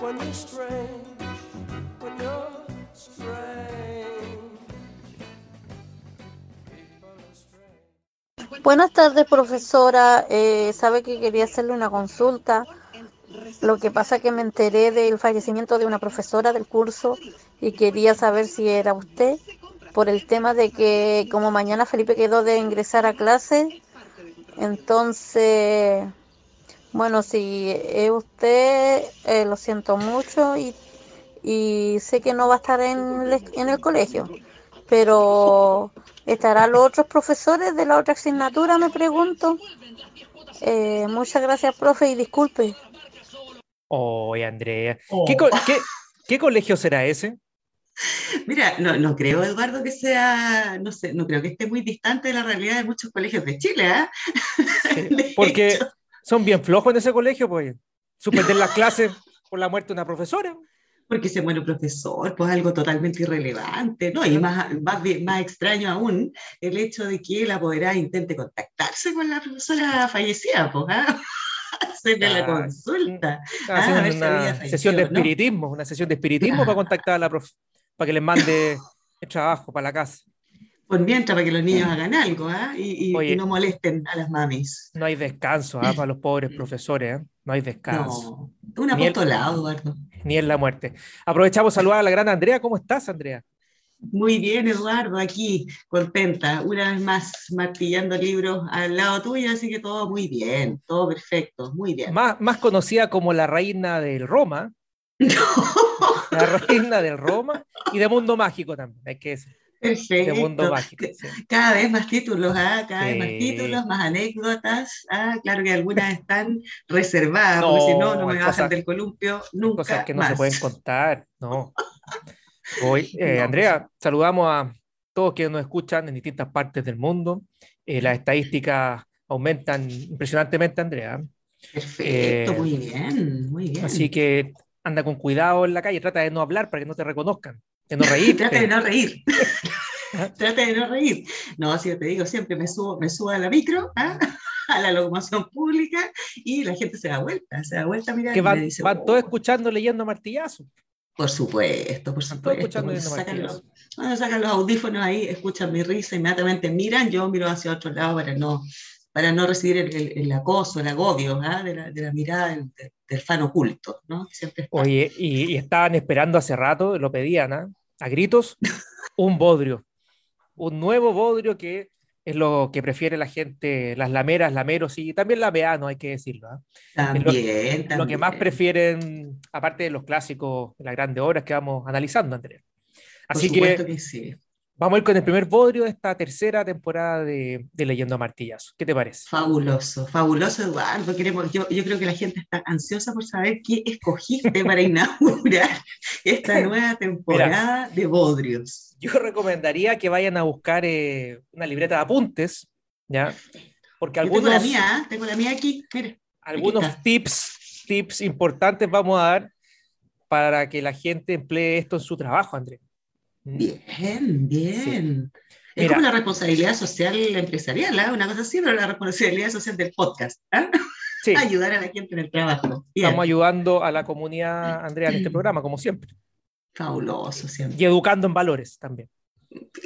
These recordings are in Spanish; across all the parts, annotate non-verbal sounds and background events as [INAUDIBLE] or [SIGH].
when you're strange, when you're strange. People are strange. Buenas tardes, profesora. Eh, sabe que quería hacerle una consulta. Lo que pasa que me enteré del fallecimiento de una profesora del curso y quería saber si era usted por el tema de que como mañana Felipe quedó de ingresar a clase, entonces, bueno, si es usted, eh, lo siento mucho y, y sé que no va a estar en, el- en el colegio, pero ¿estarán los otros profesores de la otra asignatura? Me pregunto. Eh, muchas gracias, profe, y disculpe. Oye, Andrea. Oh. ¿Qué, co- qué- qué colegio será ese? Mira, no, no creo, Eduardo, que sea, no sé, no creo que esté muy distante de la realidad de muchos colegios de Chile, ¿ah? [LAUGHS] De Porque hecho, son bien flojos en ese colegio, pues. Suspender las clases por la muerte de una profesora. porque se muere un profesor, pues algo totalmente irrelevante, ¿no? Y más, más, más extraño aún, el hecho de que el apoderado intente contactarse con la profesora fallecida, pues, ¿ah? [LAUGHS] Hacerle la Ah, consulta. Ah, haciendo a ver si había una sesión de ¿no? espiritismo, una sesión de espiritismo para contactar a la profe, para que les mande el trabajo para la casa. Por mientras, para que los niños hagan algo, ¿ah? Y, y- Oye. y no molesten a las mamis. No hay descanso ah, para los pobres profesores, ¿eh? no hay descanso, No, un apostolado, Eduardo. ni en la muerte. Aprovechamos a saludar a la gran Andrea. ¿Cómo estás, Andrea? Muy bien, Eduardo, aquí, contenta, una vez más martillando libros al lado tuyo, así que todo muy bien, todo perfecto, muy bien. Más, más conocida como la reina del Roma, [LAUGHS] la reina del Roma y de Mundo Mágico también, hay que decir, Mundo Perfecto. Mágico. sí. Cada vez más títulos, ¿ah? Cada vez más títulos, más anécdotas. Ah, claro que algunas están reservadas, No, porque si no, no me bajan cosas- del columpio Cosas nunca que no más. se pueden contar, no. [LAUGHS] Hoy, eh, No. Andrea, saludamos a todos quienes nos escuchan en distintas partes del mundo. Eh, las estadísticas aumentan impresionantemente, Andrea. Perfecto, Eh, muy bien, muy bien. Así que anda con cuidado en la calle, trata de no hablar para que no te reconozcan, de no reírte. Trata de no reír. [LAUGHS] Trata de no reír. No, así te digo, siempre me subo, me subo a la micro, ¿ah? [LAUGHS] a la locomoción pública, y la gente se da vuelta, se da vuelta a mirar que van, dice, van "Oh, todos escuchando leyendo martillazo. Por supuesto, por supuesto. escuchando Cuando sacan, los, cuando sacan los audífonos ahí, escuchan mi risa, inmediatamente miran, yo miro hacia otro lado para no, para no recibir el, el- el acoso, el agobio ¿ah? de, la, de la mirada del, fan oculto, ¿no? Que Siempre está. Oye, y, y estaban esperando hace rato, lo pedían ¿ah? a gritos, un bodrio. Un nuevo bodrio que es lo que prefiere la gente, las lameras, lameros y también lameanos, hay que decirlo. ¿ah? También, Lo que más también. prefieren, aparte de los clásicos, las grandes obras que vamos analizando. Por Así supuesto que que sí. Vamos a ir con el primer bodrio de esta tercera temporada de, de Leyendo a Martillazo. ¿Qué te parece? Fabuloso, fabuloso, Eduardo. Queremos, yo, yo creo que la gente está ansiosa por saber qué escogiste para [LAUGHS] inaugurar esta nueva temporada de Bodrios. Yo recomendaría que vayan a buscar eh, una libreta de apuntes, ¿ya? Porque Yo tengo algunos, la mía, ¿ah? tengo la mía aquí. Algunos tips, tips importantes vamos a dar para que la gente emplee esto en su trabajo, Andrés. ¿Mm? bien, bien. Es Mira. como la responsabilidad social empresarial, ¿ah? una cosa así, pero la responsabilidad social del podcast. ¿ah? [LAUGHS] Sí, Ayudar a la gente en el trabajo. Bien, estamos ayudando a la comunidad, Andrea, en este programa, como siempre. fabuloso siempre. Y educando en valores también.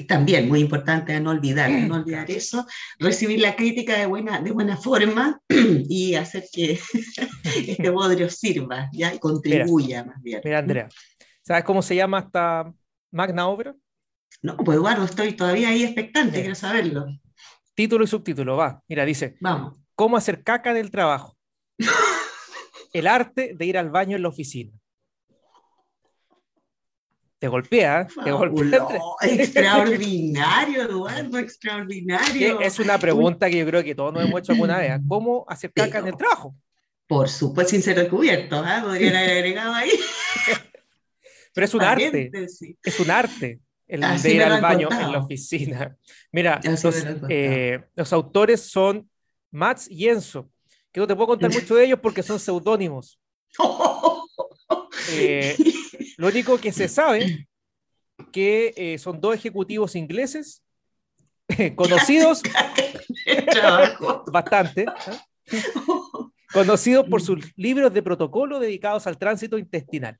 También muy importante no olvidar, no olvidar eso, recibir la crítica de buena, de buena forma [CLEARS THROAT] y hacer que [LAUGHS] este bodrio sirva ¿ya? y contribuya más bien. Mira, Andrea, ¿sabes cómo se llama esta magna obra? No, pues Eduardo, estoy todavía ahí expectante, quiero saberlo. Título y subtítulo, va. Mira, dice, Vamos. ¿Cómo hacer caca del trabajo? [LAUGHS] El arte de ir al baño en la oficina. Te golpea, ¿eh? te golpea. Fabuloso, [LAUGHS] extraordinario, Eduardo, extraordinario. Es una pregunta que yo creo que todos nos hemos hecho alguna vez. ¿ah? ¿Cómo hacer caca en el trabajo? Por supuesto, sin ser recubiertos, ¿ah? podrían haber agregado ahí. [LAUGHS] Pero es un arte, Paréntesis. es un arte el Así de ir al baño contado. en la oficina. [LAUGHS] Mira, los, eh, los autores son Mats y Enzo, que no te puedo contar [LAUGHS] mucho de ellos porque son seudónimos. [LAUGHS] Eh, lo único que se sabe que eh, son dos ejecutivos ingleses conocidos bastante, ¿eh? conocidos por sus libros de protocolo dedicados al tránsito intestinal.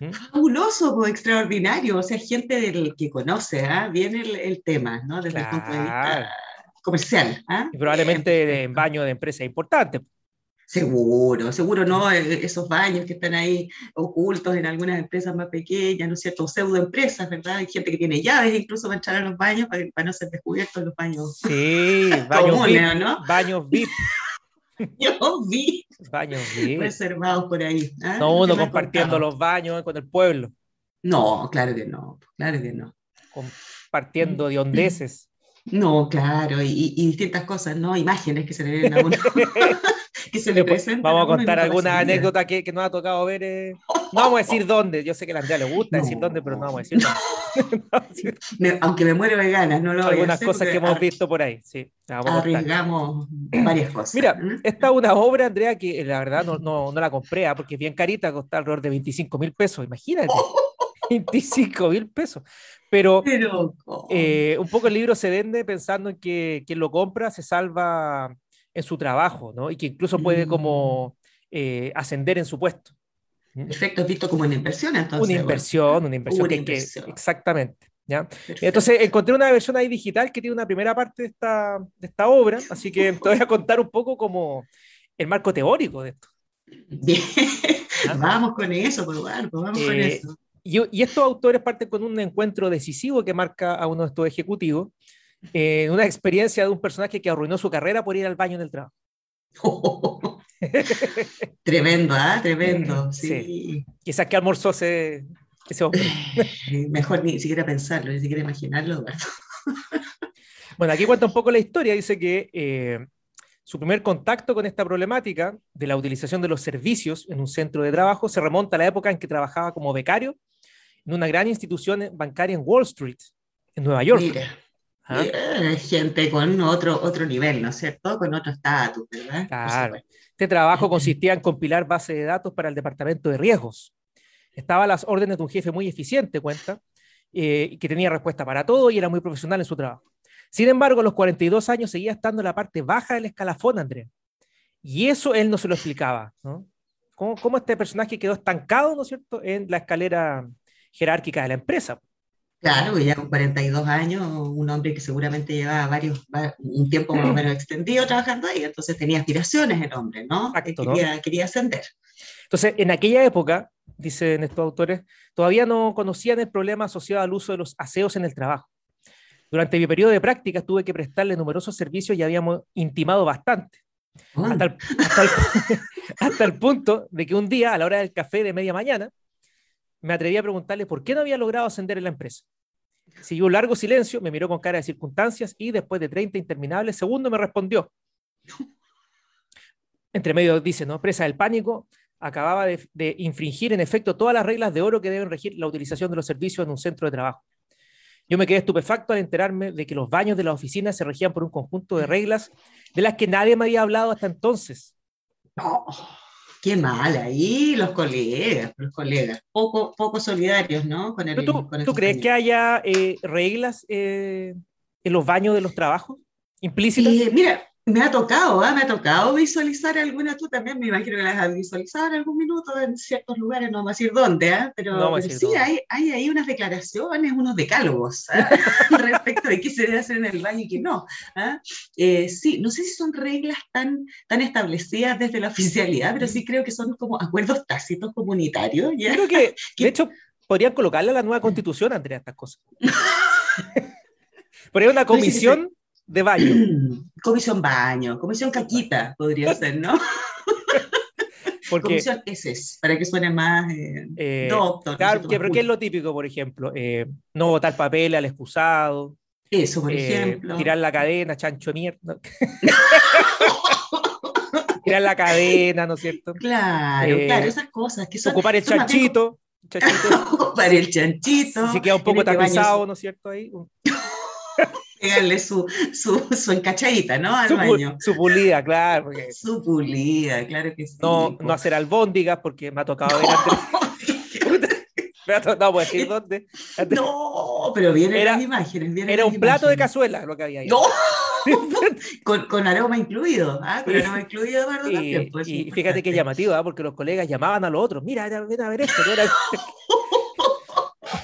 ¿Mm? Fabuloso, pues, extraordinario. O sea, gente del que conoce ¿ah? bien el, el tema, ¿no? Desde el punto de vista comercial. ¿ah? Y probablemente en baño de empresas importantes. Seguro, seguro no, Eh, esos baños que están ahí ocultos en algunas empresas más pequeñas, ¿no es cierto? Pseudoempresas, ¿verdad? Hay gente que tiene llaves incluso para entrar a los baños, para, para no ser descubiertos los baños Sí, [LAUGHS] baños comunes, VIP, ¿no? baños VIP, [LAUGHS] Yo vi baños VIP. reservados por ahí. ¿ah? No que uno compartiendo los baños con el pueblo, No, claro que no, claro que no. compartiendo de hondeces. No, claro, y, y distintas cosas, ¿no? Imágenes que se le vienen a uno. [LAUGHS] [LAUGHS] que se le presentan. vamos a contar alguna anécdota que, que nos ha tocado ver. eh. No vamos a decir dónde. Yo sé que a la Andrea le gusta decir dónde, pero no vamos a decir dónde. Me- aunque me muero de ganas, no lo voy a algunas hacer cosas que hemos visto por ahí. Sí. Arriesgamos varias cosas. Mira, ¿eh? esta es una obra, Andrea, que la verdad no, no, no la compré, ah, porque es bien carita, cuesta alrededor de 25 mil pesos, imagínate. [LAUGHS] 25 mil pesos. Pero eh, un poco el libro se vende pensando en que quien lo compra se salva en su trabajo, ¿no? Y que incluso puede Mm. como eh, ascender en su puesto. Perfecto, es visto como una inversión, entonces. Una inversión, una inversión Una que hay que- inversión. exactamente. ¿ya? Perfecto. Entonces encontré una versión ahí digital que tiene una primera parte de esta, de esta obra, así que te voy a contar un poco como el marco teórico de esto. Bien. Vamos con eso, pues vamos con Eh, eso. Y, y estos autores parten con un encuentro decisivo que marca a uno de estos ejecutivos, eh, una experiencia de un personaje que arruinó su carrera por ir al baño en el trabajo. [LAUGHS] [LAUGHS] Tremendo, ¿ah? Tremendo. Sí. Sí. Quizás que almorzó ese, ese hombre. [LAUGHS] Eh, Mejor ni siquiera pensarlo, ni siquiera imaginarlo. Eduardo. [LAUGHS] Bueno, aquí cuenta un poco la historia. Dice que eh, su primer contacto con esta problemática de la utilización de los servicios en un centro de trabajo se remonta a la época en que trabajaba como becario en una gran institución bancaria en Wall Street, en Nueva York. Mira, ¿ah? eh, gente con otro, otro nivel, ¿no es cierto? Con otro estatus, ¿verdad? Claro. Este trabajo consistía en compilar bases de datos para el departamento de riesgos. Estaba a las órdenes de un jefe muy eficiente, cuenta, eh, que tenía respuesta para todo y era muy profesional en su trabajo. Sin embargo, a los 42 años seguía estando en la parte baja del escalafón, Andrea. Y eso él no se lo explicaba, ¿no? ¿Cómo, cómo este personaje quedó estancado, ¿no es cierto?, en la escalera jerárquica de la empresa. Claro, ya con 42 años, un hombre que seguramente llevaba varios, va- un tiempo más o menos [CLEARS THROAT] extendido trabajando ahí, entonces tenía aspiraciones el hombre, ¿no? Exacto, Eh, ¿no? quería, quería ascender. Entonces, en aquella época, dicen estos autores, todavía no conocían el problema asociado al uso de los aseos en el trabajo. Durante mi periodo de prácticas tuve que prestarle numerosos servicios y habíamos intimado bastante, Oh, hasta el, hasta el- [LAUGHS] hasta el punto de que un día, a la hora del café de media mañana, me atreví a preguntarle por qué no había logrado ascender en la empresa. Siguió un largo silencio, me miró con cara de circunstancias y después de 30 interminables segundos me respondió. Entre medio dice, ¿no? Presa del pánico, acababa de, de infringir en efecto todas las reglas de oro que deben regir la utilización de los servicios en un centro de trabajo. Yo me quedé estupefacto al enterarme de que los baños de la oficina se regían por un conjunto de reglas de las que nadie me había hablado hasta entonces. Qué mal ahí los colegas, los colegas, poco, poco solidarios, ¿no? Con el, ¿Pero tú, con el tú crees que haya eh, reglas eh, en los baños de los trabajos implícitas? Y, mira, me ha tocado, ¿ah? me ha tocado visualizar alguna, tú también me imagino que las has visualizado en algún minuto en ciertos lugares, no vamos a decir dónde, ¿ah? pero, No pero sí, dónde. hay, hay ahí unas declaraciones, unos decálogos ¿ah? [LAUGHS] [LAUGHS] respecto de qué se debe hacer en el baño y qué no. Eh, sí, no sé si son reglas tan, tan establecidas desde la oficialidad, pero sí creo que son como acuerdos tácitos comunitarios. ¿ya? [LAUGHS] De hecho, podrían colocarle a la nueva constitución, Andrea, estas cosas. Una Tú dices que comisión de baño. [CLEARS THROAT] Comisión baño, comisión caquita podría ser, ¿no? [LAUGHS] Porque, Comisión heces, para que suene más eh, eh, doctor. ¿no es claro, que, pero ¿qué es lo típico, por ejemplo? Eh, no botar papel al excusado, Eso, por ejemplo. tirar la cadena, chancho mierda. [LAUGHS] tirar la cadena, ¿no es cierto? Claro, claro, esas cosas que son. Ocupar el son chanchito. chanchito [LAUGHS] Ocupar el chanchito. si queda un poco tapizado, ¿no es cierto? Ahí, Pegarle su, su, su encachadita, ¿no? Al su, pu- baño. su pulida, claro. porque Su pulida, claro que sí. no, no hacer albóndigas porque me ha tocado ver antes. [LAUGHS] Me ha to- no puedo decir dónde. Antes- No, pero vienen Era- las imágenes. vienen Era un plato de cazuela lo que había ahí. No, [LAUGHS] [LAUGHS] con, con aroma incluido, ¿ah? Con aroma incluido, Eduardo, Y, también. pues, y muy fíjate qué importante. llamativo, ¿ah? porque los colegas llamaban a los otros. Mira, ven a ver esto. ven a ver".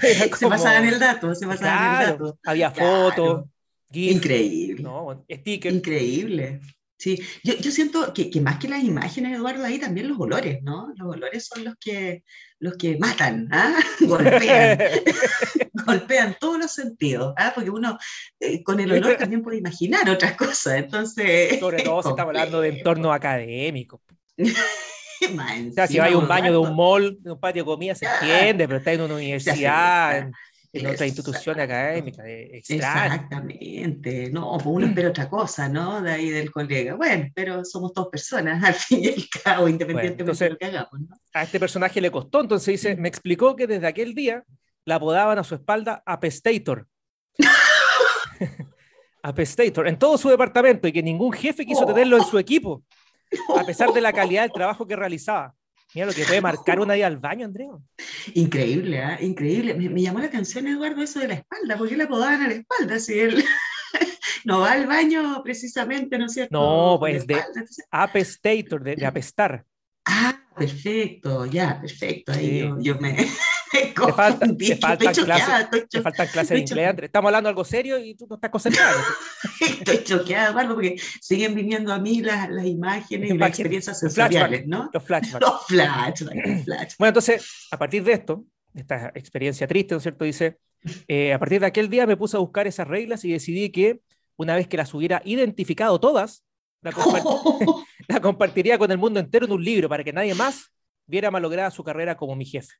Era Se pasaban el dato, se pasaban el dato. había Claro. fotos, GIF, Increíble. no. Increíble. Sí, yo, yo siento que, que más que las imágenes, Eduardo, ahí también los olores, ¿no? Los olores son los que, los que matan, ¿ah? [LAUGHS] golpean, [LAUGHS] golpean todos los sentidos, ¿ah? Porque uno eh, con el olor también puede imaginar otras cosas, entonces... [LAUGHS] Sobre todo si estamos hablando de entornos académicos. O sea, si a un baño de un mall, de un patio de comida, se entiende, pero está en una universidad, en, otra institución académica, extraño. Exactamente, no, pues uno espera otra cosa, ¿no? De ahí del colega. Bueno, pero somos dos personas, [LAUGHS] al fin y al cabo, independientemente entonces- de lo que hagamos, ¿no? A este personaje le costó, entonces dice, me explicó que desde aquel día la apodaban a su espalda Apestator. [LAUGHS] Apestator, en todo su departamento y que ningún jefe quiso Oh. tenerlo en su equipo, a pesar de la [LAUGHS] calidad del trabajo que realizaba. Mira lo que puede marcar una ida al baño, Andrea. Increíble, ¿ah? Increíble. Me, me llamó la atención, Eduardo, eso de la espalda, porque le apodaban a la espalda, si él [LAUGHS] no va al baño precisísmo, ¿no es cierto? No, pues, de- Apestator, de, de apestar. Ah, perfecto, ya, perfecto. Ahí Sí. yo, me [LAUGHS] Te, falta, te faltan clases, te faltan clases de inglés, Andrea. Estamos hablando de algo serio y tú no estás concentrado. [LAUGHS] estoy choqueada, Eduardo, porque siguen viniendo a mí las, las imágenes y las experiencias sensoriales. ¿no? [LAUGHS] Los flashbacks. Los flashbacks. Bueno, entonces, a partir de esto, esta experiencia triste, ¿no es cierto? Dice, eh, a partir de aquel día me puse a buscar esas reglas y decidí que una vez que las hubiera identificado todas, la, compart- la compartiría con el mundo entero en un libro para que nadie más viera malograda su carrera como mi jefe.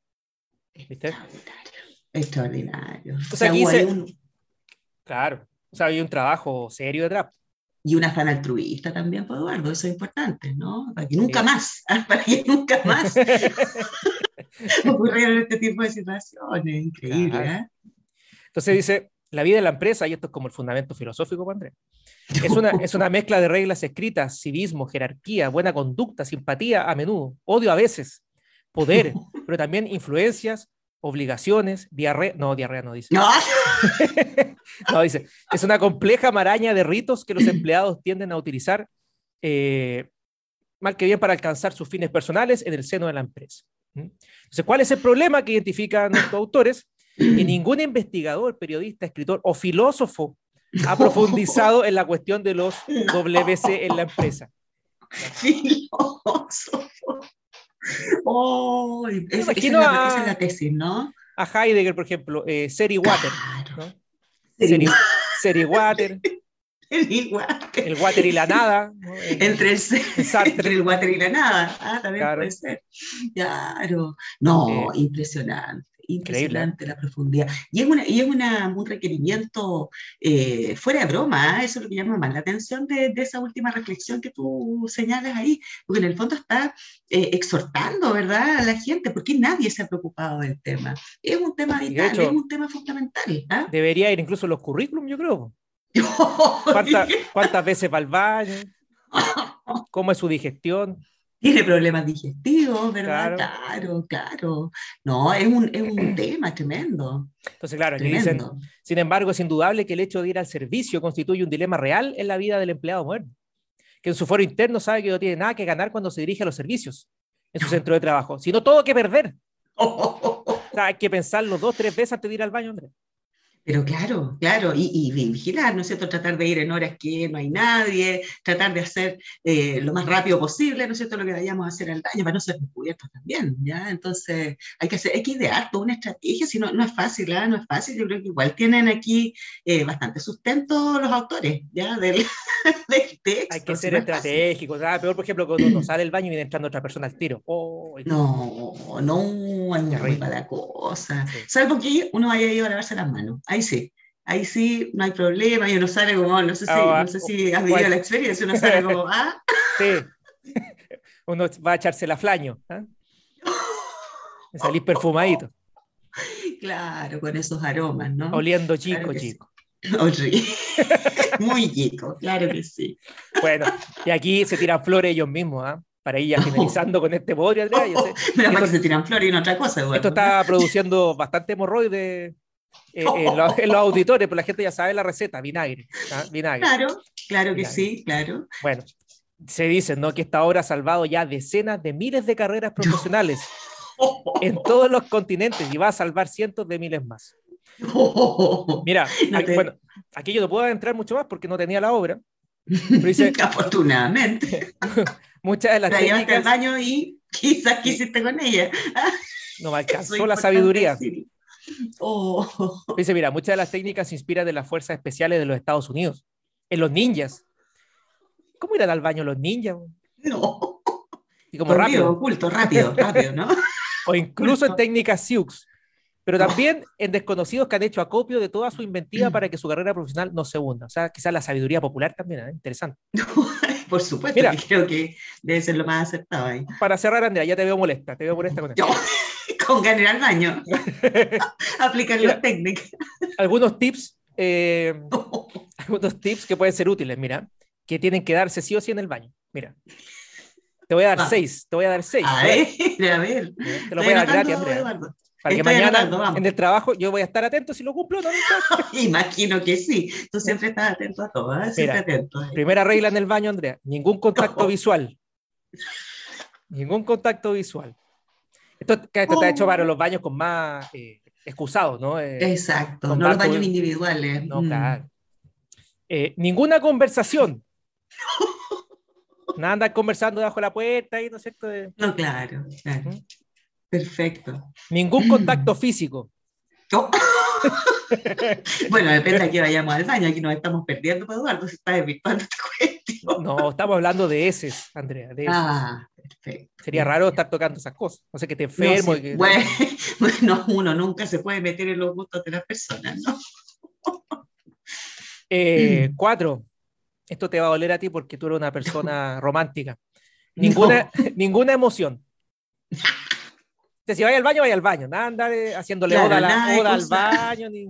¿Viste? Extraordinario. O sea, aquí hubo ahí dice- un- Claro. O sea, hay un trabajo serio detrás. y un afán altruista también, pues, Eduardo, eso es importante, ¿no? Para que nunca Sí. más, [LAUGHS] para que nunca más [LAUGHS] ocurrieran este tipo de situaciones. Increíble, Claro. ¿eh? Entonces dice, la vida de la empresa, y esto es como el fundamento filosófico, Andrés, es una, [LAUGHS] es una mezcla de reglas escritas, civismo, jerarquía, buena conducta, simpatía a menudo, odio a veces, poder, pero también influencias, obligaciones, diarrea, no, diarrea no dice, No, [LAUGHS] no dice, es una compleja maraña de ritos que los empleados tienden a utilizar, eh, mal que bien para alcanzar sus fines personales en el seno de la empresa. Entonces, ¿cuál es el problema que identifican nuestros autores? Que ningún investigador, periodista, escritor o filósofo ha profundizado en la cuestión de los WC en la empresa. filósofo. Oh, es- esa, es la, a- esa es la tesis, ¿no? A Heidegger, por ejemplo, eh, Seri Water, Claro. ¿no? Seri Seri, Water, Igual. [LAUGHS] el water y la nada. ¿no? El- Entre el, Sartre. entre el water y la nada. Ah, también Claro. puede ser. Claro. No, Eh, impresionante. Increíble. Impresionante la profundidad. Y es, una, y es una, un requerimiento eh, fuera de broma, ¿ah? eso es lo que llama más la atención de, de esa última reflexión que tú señalas ahí, porque en el fondo está eh, exhortando, ¿verdad?, a la gente, porque nadie se ha preocupado del tema. Es un tema vital, hecho- es un tema fundamental. ¿ah? Debería ir incluso los currículum, yo creo. [LAUGHS] ¿Cuánta- ¿Cuántas veces va al baño? [LAUGHS] ¿Cómo es su digestión? Tiene problemas digestivos, ¿verdad? Claro. Claro, claro. No, es un, es un tema tremendo. Entonces, claro, aquí dicen, Tremendo. sin embargo, es indudable que el hecho de ir al servicio constituye un dilema real en la vida del empleado moderno, que en su foro interno sabe que no tiene nada que ganar cuando se dirige a los servicios en su centro de trabajo, sino todo que perder. [LAUGHS] O sea, hay que pensarlo dos, tres veces antes de ir al baño, Andrés. Pero claro, claro, y, y vigilar, ¿no es cierto? Tratar de ir en horas que no hay nadie, tratar de hacer eh, lo más rápido posible, ¿no es cierto? Lo que vayamos a hacer al baño para no ser descubiertos también, ¿ya? Entonces, hay que, hacer, hay que idear toda una estrategia, si no, no es fácil, ¿ah? No es fácil, yo creo que igual tienen aquí eh, bastante sustento los autores, ¿ya? Del, [LAUGHS] del texto. Hay que ser no es estratégicos. ¿sabes? Peor, por ejemplo, cuando uno sale del baño y viene entrando otra persona al tiro. Oh, No, no, Terrible. muy mala cosa. Sí. Salvo que uno haya ido a lavarse las manos. Ahí sí. Ahí sí, no hay problema. Y uno sale como, no sé si, Ah, no sé si has vivido la experiencia, uno sale como, [LAUGHS] ah, sí. Uno va a echarse la flaño. ¿ah? Y [LAUGHS] Salís perfumadito, Claro, con esos aromas, ¿no? oliendo chico, Claro sí. chico. [LAUGHS] Horrible. Muy chico, claro que sí. Bueno, y aquí se tiran flores ellos mismos, ¿ah? Para ir ya finalizando con este bodrio, Andrea. Sé, Menos mal esto- que se tiran flores y no otra cosa, Eduardo. Esto está produciendo bastante hemorroides eh, en, los, [LAUGHS] en los auditores, pero la gente ya sabe la receta, vinagre. ¿ah? Vinagre. Claro, claro que Claro. sí, claro. Bueno, se dice ¿no? que esta obra ha salvado ya decenas de miles de carreras profesionales en [LAUGHS] todos los continentes y va a salvar cientos de miles más. Mira, [LAUGHS] No aquí- bueno, aquí yo no puedo entrar mucho más porque no tenía la obra, pero dice, Afortunadamente. muchas de las La llevaste al técnicas baño y quizás quisiste con ella. no me alcanzó la sabiduría. decirlo. Oh, Dice, mira, muchas de las técnicas se inspiran de las fuerzas especiales de los Estados Unidos, en los ninjas. ¿Cómo irán al baño los ninjas? no. Y como rápido. oculto, rápido, rápido, ¿no? [LAUGHS] O incluso en Oculto. técnicas Sioux. Pero también en desconocidos que han hecho acopio de toda su inventiva para que su carrera profesional no se hunda. O sea, quizás la sabiduría popular también, ¿eh? interesante. [LAUGHS] Por supuesto, Mira. que creo que debe ser lo más aceptado ahí. Para cerrar, Andrea, ya te veo molesta, te veo molesta con [LAUGHS] esto. [LAUGHS] Con ganas ir al baño, [LAUGHS] aplicar las técnicas. Algunos tips, eh, [LAUGHS] algunos tips que pueden ser útiles, mira, que tienen que darse sí o sí en el baño. Mira, te voy a dar seis, te voy a dar seis. A ver, a ver. Te lo voy a dar gratis. Para que mañana anotando, en el trabajo yo voy a estar atento si lo cumplo o no. Imagino que sí. Tú siempre estás atento a todo, ¿eh? Siempre Mira, atento. ¿eh? Primera regla en el baño, Andrea, ningún contacto No. visual. Ningún contacto visual. Esto, que esto está hecho Oh. para los baños con más eh, excusados, ¿no? Eh, Exacto, no los baños individuales. no, Mm. claro. Eh, ninguna conversación. [LAUGHS] Nada andar conversando debajo de la puerta y no es cierto. No, claro, claro. Ujú. Perfecto. ningún [CLEARS THROAT] contacto físico. Oh. [LAUGHS] bueno, depende a qué vayamos al baño. Aquí nos estamos perdiendo, pues, Eduardo, se está desvirtuando esta cuestión. No, estamos hablando de heces, Andrea. de heces. Ah, perfecto. Sería raro estar tocando esas cosas. No sé que te enfermo. No, sí. que- bueno, [LAUGHS] bueno, uno nunca se puede meter en los gustos de las personas, ¿no? [LAUGHS] Eh, cuatro, esto te va a doler a ti porque tú eres una persona [LAUGHS] romántica. Ninguna, ninguna emoción. O sea, si vaya al baño, vaya al baño. Nada andar eh, haciéndole Claro, oda, la- oda al baño, ni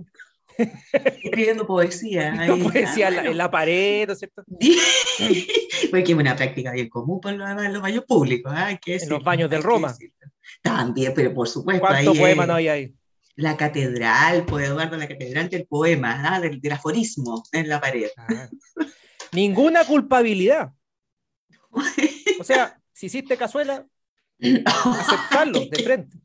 [LAUGHS] Escribiendo poesía. ahí. poesía en la, bueno. en la pared, ¿no es cierto? [LAUGHS] Porque es una práctica bien común por los, en los baños públicos. que En los baños del Roma. También, pero por supuesto. ¿Cuántos poemas no hay ahí? La catedral, pues Eduardo, la catedral del poema, ¿ah? del, del aforismo en la pared. Ah. Ninguna culpabilidad. [LAUGHS] O sea, si hiciste cazuela, aceptarlo de frente.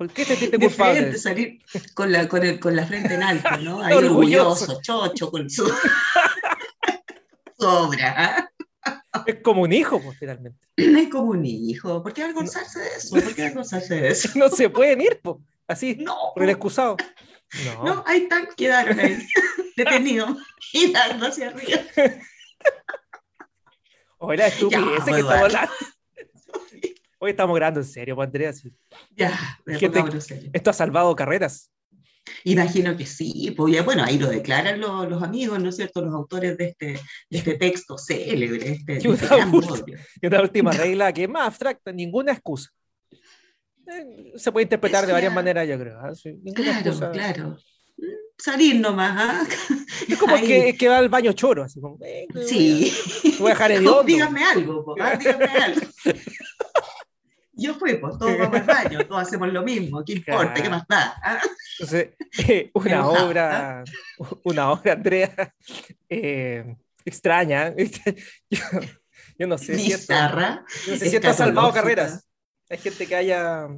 ¿Por qué te sientes [LAUGHS] culpable? salir con la, con, el- con la frente en alto, ¿no? [LAUGHS] Ahí Orgulloso. orgulloso, chocho, con su, [LAUGHS] su obra. ¿ah? Es como un hijo, pues, finalmente. [CLEARS THROAT] Es como un hijo. ¿Por qué avergonzarse de eso? ¿Por qué avergonzarse de eso? No se pueden ir, pues, así, No, por el excusado. No. no, ahí están, quedaron ahí, detenidos y dando hacia arriba. O la estupidez que estamos hablando. Hoy estamos grabando en serio, pues, Andrea. sí. Ya, Gente- pongámonos serios. Esto ha salvado carreras. Imagino que sí, pues bueno, ahí lo declaran los, los amigos, ¿no es cierto? Los autores de este, de este texto célebre, este, de [LAUGHS] Yo este bodrio. Y una última [LAUGHS] regla que es más abstracta, ninguna excusa. Eh, Se puede interpretar de varias ya. maneras, yo creo. ¿ah? Sí, ninguna Claro, excusa. claro. Mm, Salir nomás, ¿ah? Es como que, que va al baño choro, así como, eh, voy a- Sí. voy a dejar [LAUGHS] hediondo. Dígame algo, po, ¿ah? dígame algo. Yo fui, pues todos vamos al baño, todos hacemos lo mismo, ¿qué importa? ¿Qué Claro. más da? ¿Ah? Entonces, eh, una obra, una obra, Andrea, eh, extraña. [LAUGHS] Yo, yo no sé si esto, yo no sé si esto ha salvado carreras. Hay gente que haya.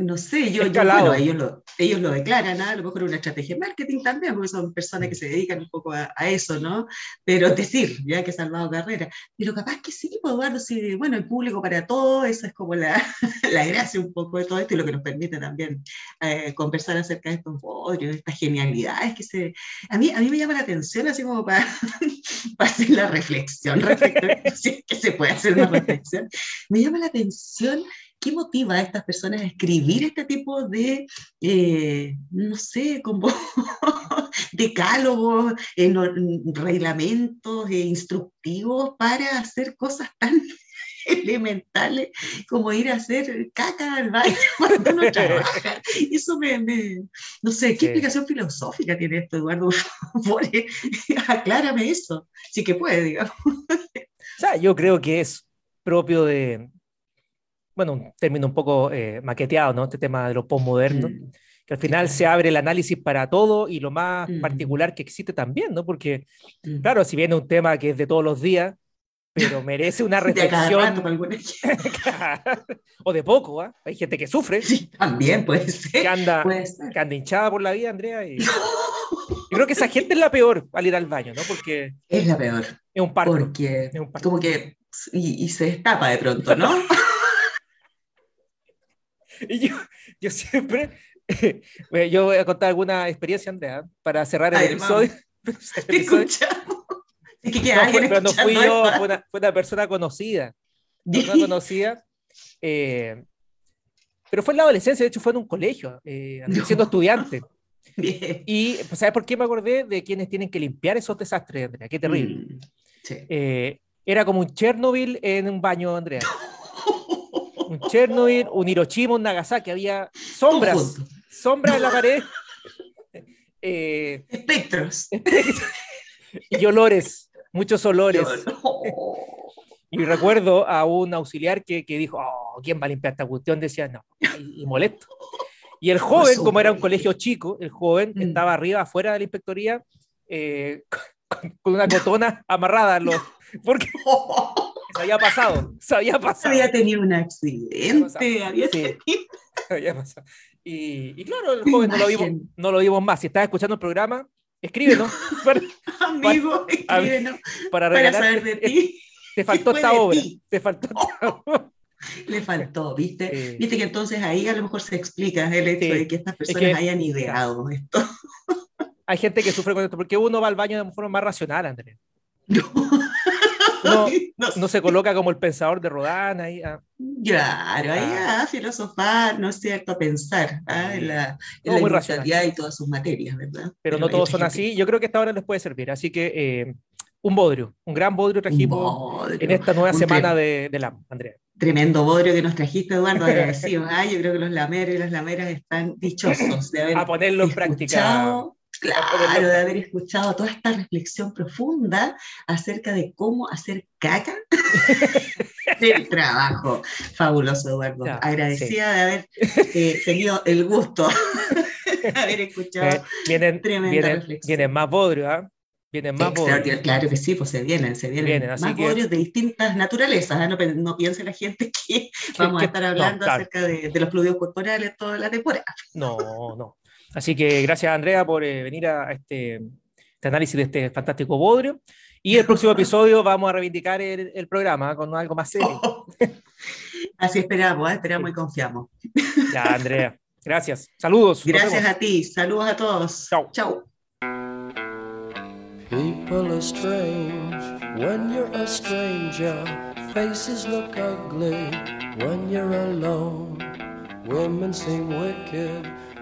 No sé, yo, yo bueno, ellos lo, ellos lo declaran, ¿ah? a lo mejor una estrategia de marketing también, porque son personas que se dedican un poco a, a eso, ¿no? Pero decir, ya que he salvado carrera. Pero capaz que sí, pues Eduardo, sí, bueno, el público para todo, esa es como la, [LAUGHS] la gracia un poco de todo esto y lo que nos permite también eh, conversar acerca de estos bodrios, estas genialidades que se... A mí, a mí me llama la atención así como para, [LAUGHS] para hacer la reflexión respecto [LAUGHS] si es que se puede hacer una reflexión. Me llama la atención ¿Qué motiva a estas personas a escribir este tipo de, eh, no sé, como [LAUGHS] decálogos, eh, no- reglamentos e instructivos para hacer cosas tan [LAUGHS] elementales como ir a hacer caca al baño [LAUGHS] cuando uno trabaja. Eso me, me no sé, ¿qué Sí. explicación filosófica tiene esto, Eduardo? Eh, aclárame eso. Sí que puede, digamos. O sea, yo creo que es propio de, bueno, un término un poco eh, maqueteado, ¿no? Este tema de lo postmoderno, Mm, que al final se abre el análisis para todo y lo más Mm. particular que existe también, ¿no? Porque, mm. claro, si viene un tema que es de todos los días, pero [LAUGHS] merece una De reflexión, alguna- [LAUGHS] o de poco, ¿ah? Hay gente que sufre, Sí, también puede ser. que anda, que anda hinchada por la vida, Andrea, y [LAUGHS] yo creo que esa gente es la peor al ir al baño, ¿no? Porque Es la peor, es un parto. porque Es un parto. como que y, y se destapa de pronto, ¿no? [LAUGHS] Y yo, yo siempre, [LAUGHS] yo voy a contar alguna experiencia, Andrea, para cerrar el Ay, episodio. [LAUGHS] Te escuchamos. Es que No, fue- pero no fui yo, fue una, fue una persona conocida. Una persona conocida. eh, pero fue en la adolescencia, de hecho fue en un colegio, eh, No. siendo estudiante. Bien. Y pues, ¿sabes por qué me acordé de quienes tienen que limpiar esos desastres, Andrea? Qué terrible. Mm, sí. Eh, era como un Chernobyl en un baño, Andrea. Un Chernobyl, un Hiroshima, un Nagasaki, había sombras, sombras en la pared. [LAUGHS] Eh, Espectros. [LAUGHS] y olores, muchos olores. [LAUGHS] Y recuerdo a un auxiliar que, que dijo, oh, ¿quién va a limpiar esta cuestión? Decía, no, y, y molesto. Y el joven, como era un colegio chico, el joven Mm. estaba arriba, afuera de la inspectoría, eh, con, con una cotona amarrada, a los- porque se había pasado, se había pasado. Había tenido un accidente, había tenido... había pasado. Y, y claro, el joven no lo, vimos, no lo vimos más. Si estás escuchando el programa, escríbenos [LAUGHS] [LAUGHS] para, Amigo, a- escríbenos para para saber de ti. [LAUGHS] Te faltó fue esta obra. ti? Te faltó esta obra. Le faltó, ¿viste? Eh, Viste que entonces ahí a lo mejor se explica el hecho de que estas personas que- hayan ideado esto. hay gente que sufre con esto porque uno va al baño de forma más racional, Andrea. No. No, [LAUGHS] No No se coloca como el pensador de Rodin ahí. ah. Claro, ahí Ah. a filosofar, ¿no es cierto? A pensar ¿ah? En la, en la muy y todas sus materias, ¿verdad? pero no todos son gente- así. Yo creo que esta hora les puede servir. Así que eh, un bodrio, un gran bodrio trajimos Bodrio, en esta nueva un semana de, de la Andrea. Tremendo bodrio que nos trajiste, Eduardo, [LAUGHS] agradecido. ¿ah? Yo creo que los lameros y las lameras están dichosos de haber A ponerlo en práctica. Claro, de haber escuchado toda esta reflexión profunda acerca de cómo hacer caca [LAUGHS] del trabajo. Fabuloso, Eduardo. Ya, Agradecida de haber eh, tenido el gusto [LAUGHS] de haber escuchado. Eh, vienen, Tremenda vienen, reflexión. vienen más bodrios, ¿ah? Vienen más bodrios. Claro que sí, pues se vienen, se vienen, más que- bodrios de distintas naturalezas. ¿ah? No, no piense la gente que [LAUGHS] vamos a estar no, hablando claro. acerca de, de los fluidos corporales toda la temporada. No, no. Así que gracias, Andrea, por eh, venir a este, este análisis de este fantástico bodrio. Y el próximo episodio vamos a reivindicar el, el programa con algo más serio. [LAUGHS] Así esperamos, ¿ah? esperamos y confiamos. Ya, Andrea. Gracias. Saludos. Gracias a ti, saludos a todos. Chao. Chao. People are strange when you're a stranger. Faces look ugly when you're alone. Women seem wicked